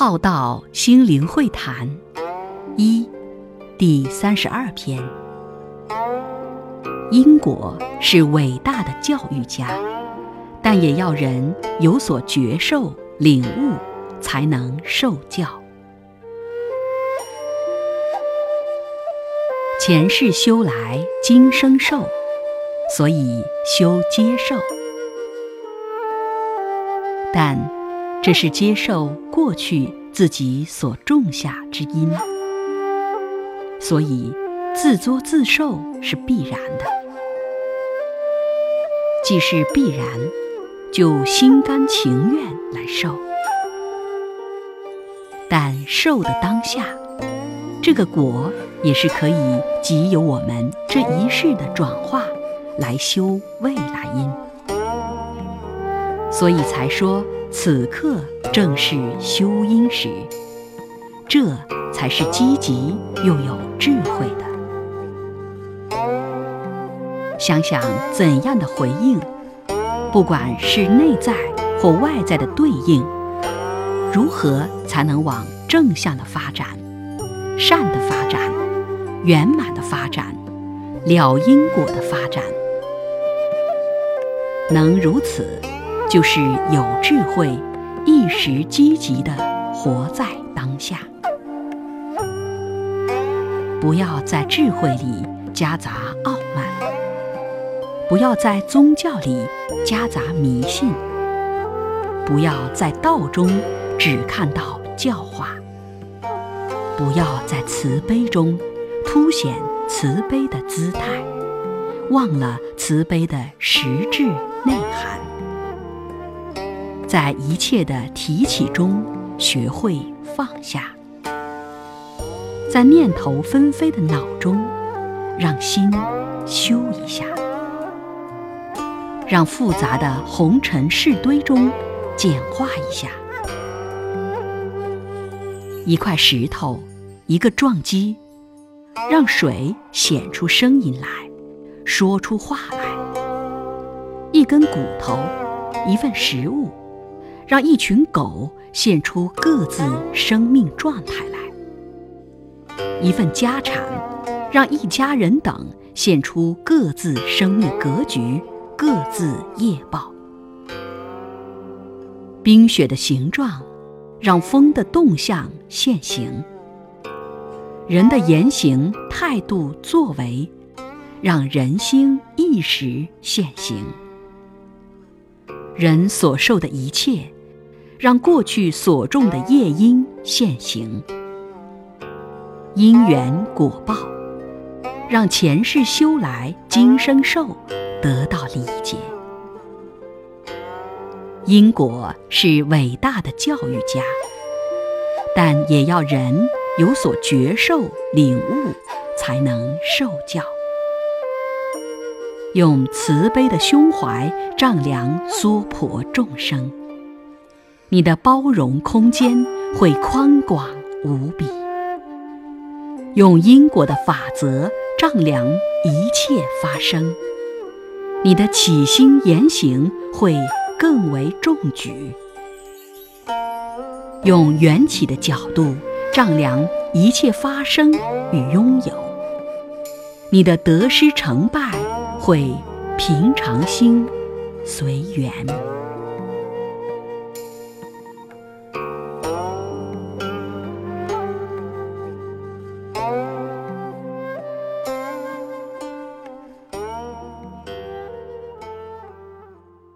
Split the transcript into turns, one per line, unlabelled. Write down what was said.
浩道心灵会谈一第三十二篇。因果是伟大的教育家，但也要人有所觉受、领悟，才能受教。前世修来，今生受，所以修接受。但这是接受过去自己所种下之因，所以自作自受是必然的。既是必然，就心甘情愿来受。但受的当下，这个果也是可以即由我们这一世的转化来修未来因。所以才说，此刻正是修因时，这才是积极又有智慧的。想想怎样的回应，不管是内在或外在的对应，如何才能往正向的发展、善的发展、圆满的发展、了因果的发展，能如此。就是有智慧，一时积极的活在当下，不要在智慧里夹杂傲慢，不要在宗教里夹杂迷信，不要在道中只看到教化，不要在慈悲中凸显慈悲的姿态，忘了慈悲的实质内涵。在一切的提起中，学会放下；在念头纷飞的脑中，让心休一下；让复杂的红尘事堆中简化一下。一块石头，一个撞击，让水显出声音来，说出话来；一根骨头，一份食物。让一群狗现出各自生命状态来，一份家产；让一家人等现出各自生命格局、各自业报。冰雪的形状，让风的动向现形；人的言行、态度、作为，让人心意识现形。人所受的一切。让过去所种的业因现行，因缘果报，让前世修来今生受得到理解。因果是伟大的教育家，但也要人有所觉受、领悟，才能受教。用慈悲的胸怀丈量娑婆众生。你的包容空间会宽广无比，用因果的法则丈量一切发生，你的起心言行会更为重举；用缘起的角度丈量一切发生与拥有，你的得失成败会平常心随缘。